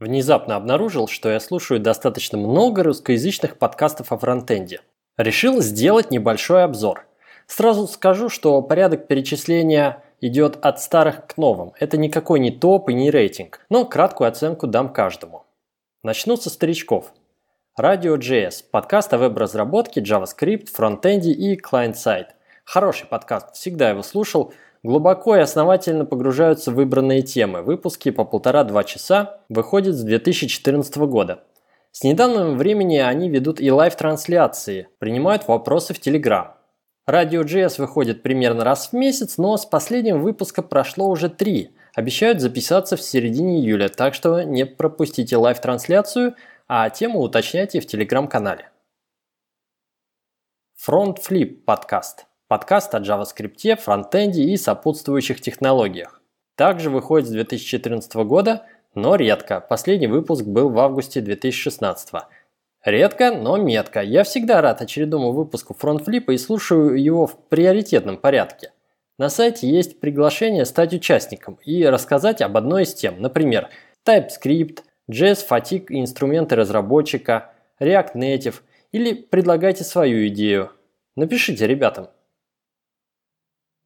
Внезапно обнаружил, что я слушаю достаточно много русскоязычных подкастов о фронтенде. Решил сделать небольшой обзор. Сразу скажу, что порядок перечисления идет от старых к новым. Это никакой не топ и не рейтинг, но краткую оценку дам каждому. Начну со старичков. Radio.js – подкаст о веб-разработке, JavaScript, фронтенде и client-side. Хороший подкаст, всегда его слушал – глубоко и основательно погружаются в выбранные темы. Выпуски по полтора-два часа выходят с 2014 года. С недавнего времени они ведут и live-трансляции, принимают вопросы в Telegram. Радио JS выходит примерно раз в месяц, но с последнего выпуска прошло уже три. Обещают записаться в середине июля, так что не пропустите live-трансляцию, а тему уточняйте в телеграм-канале. Frontflip подкаст. Подкаст о JavaScript, фронтенде и сопутствующих технологиях. Также выходит с 2014 года, но редко. Последний выпуск был в августе 2016. Редко, но метко. Я всегда рад очередному выпуску фронтфлипа и слушаю его в приоритетном порядке. На сайте есть приглашение стать участником и рассказать об одной из тем, например, TypeScript, JS Fatigue инструменты разработчика, React Native или предлагайте свою идею. Напишите ребятам.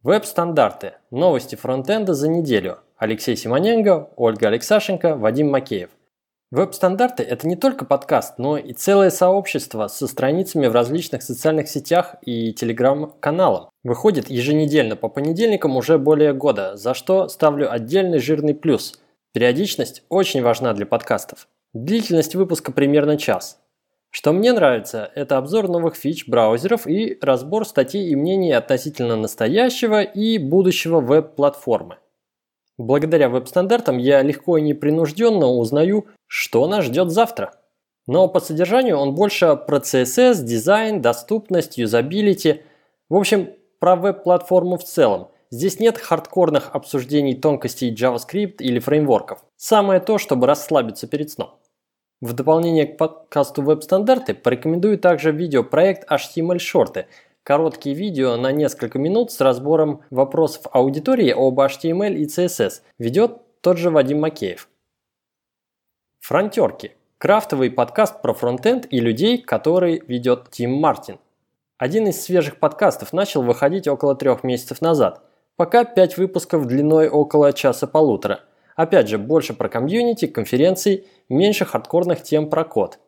Веб-стандарты. Новости фронтенда за неделю. Алексей Симоненко, Ольга Алексашенко, Вадим Макеев. Веб-стандарты – это не только подкаст, но и целое сообщество со страницами в различных социальных сетях и телеграм-каналом. Выходит еженедельно по понедельникам уже более года, за что ставлю отдельный жирный плюс. Периодичность очень важна для подкастов. Длительность выпуска примерно час. Что мне нравится, это обзор новых фич браузеров и разбор статей и мнений относительно настоящего и будущего веб-платформы. Благодаря веб-стандартам я легко и непринужденно узнаю, что нас ждет завтра. Но по содержанию он больше про CSS, дизайн, доступность, юзабилити. В общем, про веб-платформу в целом. Здесь нет хардкорных обсуждений тонкостей JavaScript или фреймворков. Самое то, чтобы расслабиться перед сном. В дополнение к подкасту веб-стандарты порекомендую также видеопроект HTML шорты. Короткие видео на несколько минут с разбором вопросов аудитории об HTML и CSS ведет тот же Вадим Макеев. Фронтерки. Крафтовый подкаст про фронтенд и людей, который ведет Тим Мартин. Один из свежих подкастов начал выходить около трех месяцев назад. Пока пять выпусков длиной около часа-полутора – Опять же, больше про комьюнити, конференции, меньше хардкорных тем про код.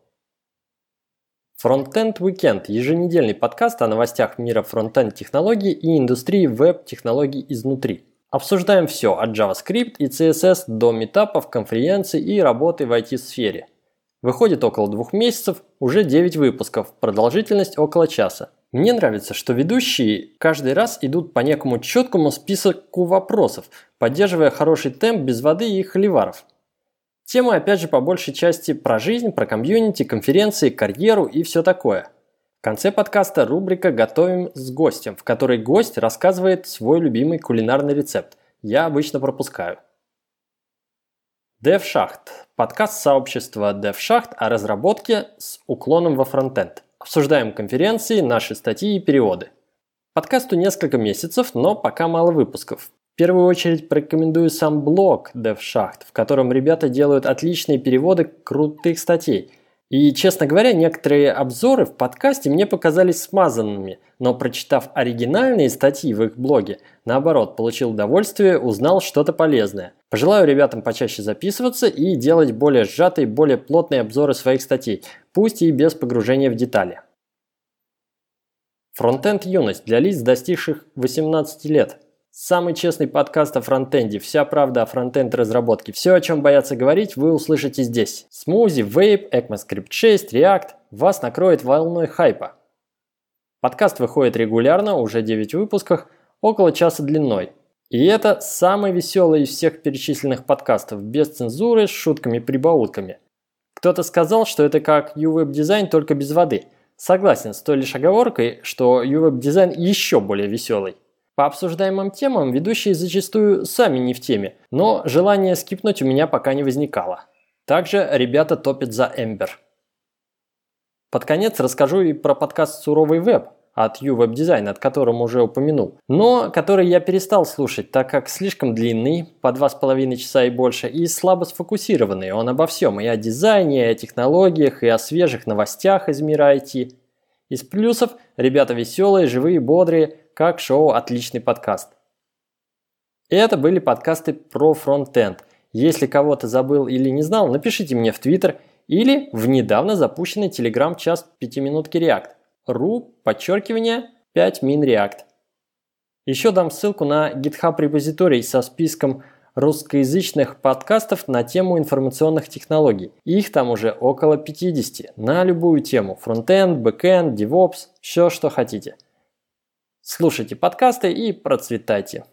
Frontend Weekend – еженедельный подкаст о новостях мира фронтенд технологий и индустрии веб-технологий изнутри. Обсуждаем все от JavaScript и CSS до метапов, конференций и работы в IT-сфере. Выходит около двух месяцев, уже 9 выпусков, продолжительность около часа. Мне нравится, что ведущие каждый раз идут по некому четкому списку вопросов, поддерживая хороший темп без воды и холиваров. Темы опять же по большей части про жизнь, про комьюнити, конференции, карьеру и все такое. В конце подкаста рубрика «Готовим с гостем», в которой гость рассказывает свой любимый кулинарный рецепт. Я обычно пропускаю. DevShaft – подкаст сообщества DevShaft о разработке с уклоном во фронтенд. Обсуждаем конференции, наши статьи и переводы. Подкасту несколько месяцев, но пока мало выпусков. В первую очередь порекомендую сам блог DevShaft, в котором ребята делают отличные переводы крутых статей – и, честно говоря, некоторые обзоры в подкасте мне показались смазанными, но прочитав оригинальные статьи в их блоге, наоборот, получил удовольствие, узнал что-то полезное. Пожелаю ребятам почаще записываться и делать более сжатые, более плотные обзоры своих статей, пусть и без погружения в детали. Фронтенд юность для лиц, достигших 18 лет – Самый честный подкаст о фронтенде. Вся правда о фронтенд разработке. Все, о чем боятся говорить, вы услышите здесь. Смузи, Vape, ECMAScript 6, React вас накроет волной хайпа. Подкаст выходит регулярно, уже 9 выпусках, около часа длиной. И это самый веселый из всех перечисленных подкастов, без цензуры, с шутками-прибаутками. Кто-то сказал, что это как UWeb дизайн, только без воды. Согласен с той лишь оговоркой, что UWeb дизайн еще более веселый. По обсуждаемым темам ведущие зачастую сами не в теме, но желание скипнуть у меня пока не возникало. Также ребята топят за Эмбер. Под конец расскажу и про подкаст «Суровый веб», от U-Web Design, от котором уже упомянул, но который я перестал слушать, так как слишком длинный, по два с половиной часа и больше, и слабо сфокусированный. Он обо всем, и о дизайне, и о технологиях, и о свежих новостях из мира IT. Из плюсов – ребята веселые, живые, бодрые, как шоу «Отличный подкаст». И это были подкасты про фронтенд. Если кого-то забыл или не знал, напишите мне в Твиттер или в недавно запущенный телеграм-чат 5 минутки React ru, подчеркивание, 5 min React. Еще дам ссылку на GitHub репозиторий со списком русскоязычных подкастов на тему информационных технологий. Их там уже около 50 на любую тему. Фронтенд, бэкенд, DevOps, все что хотите. Слушайте подкасты и процветайте.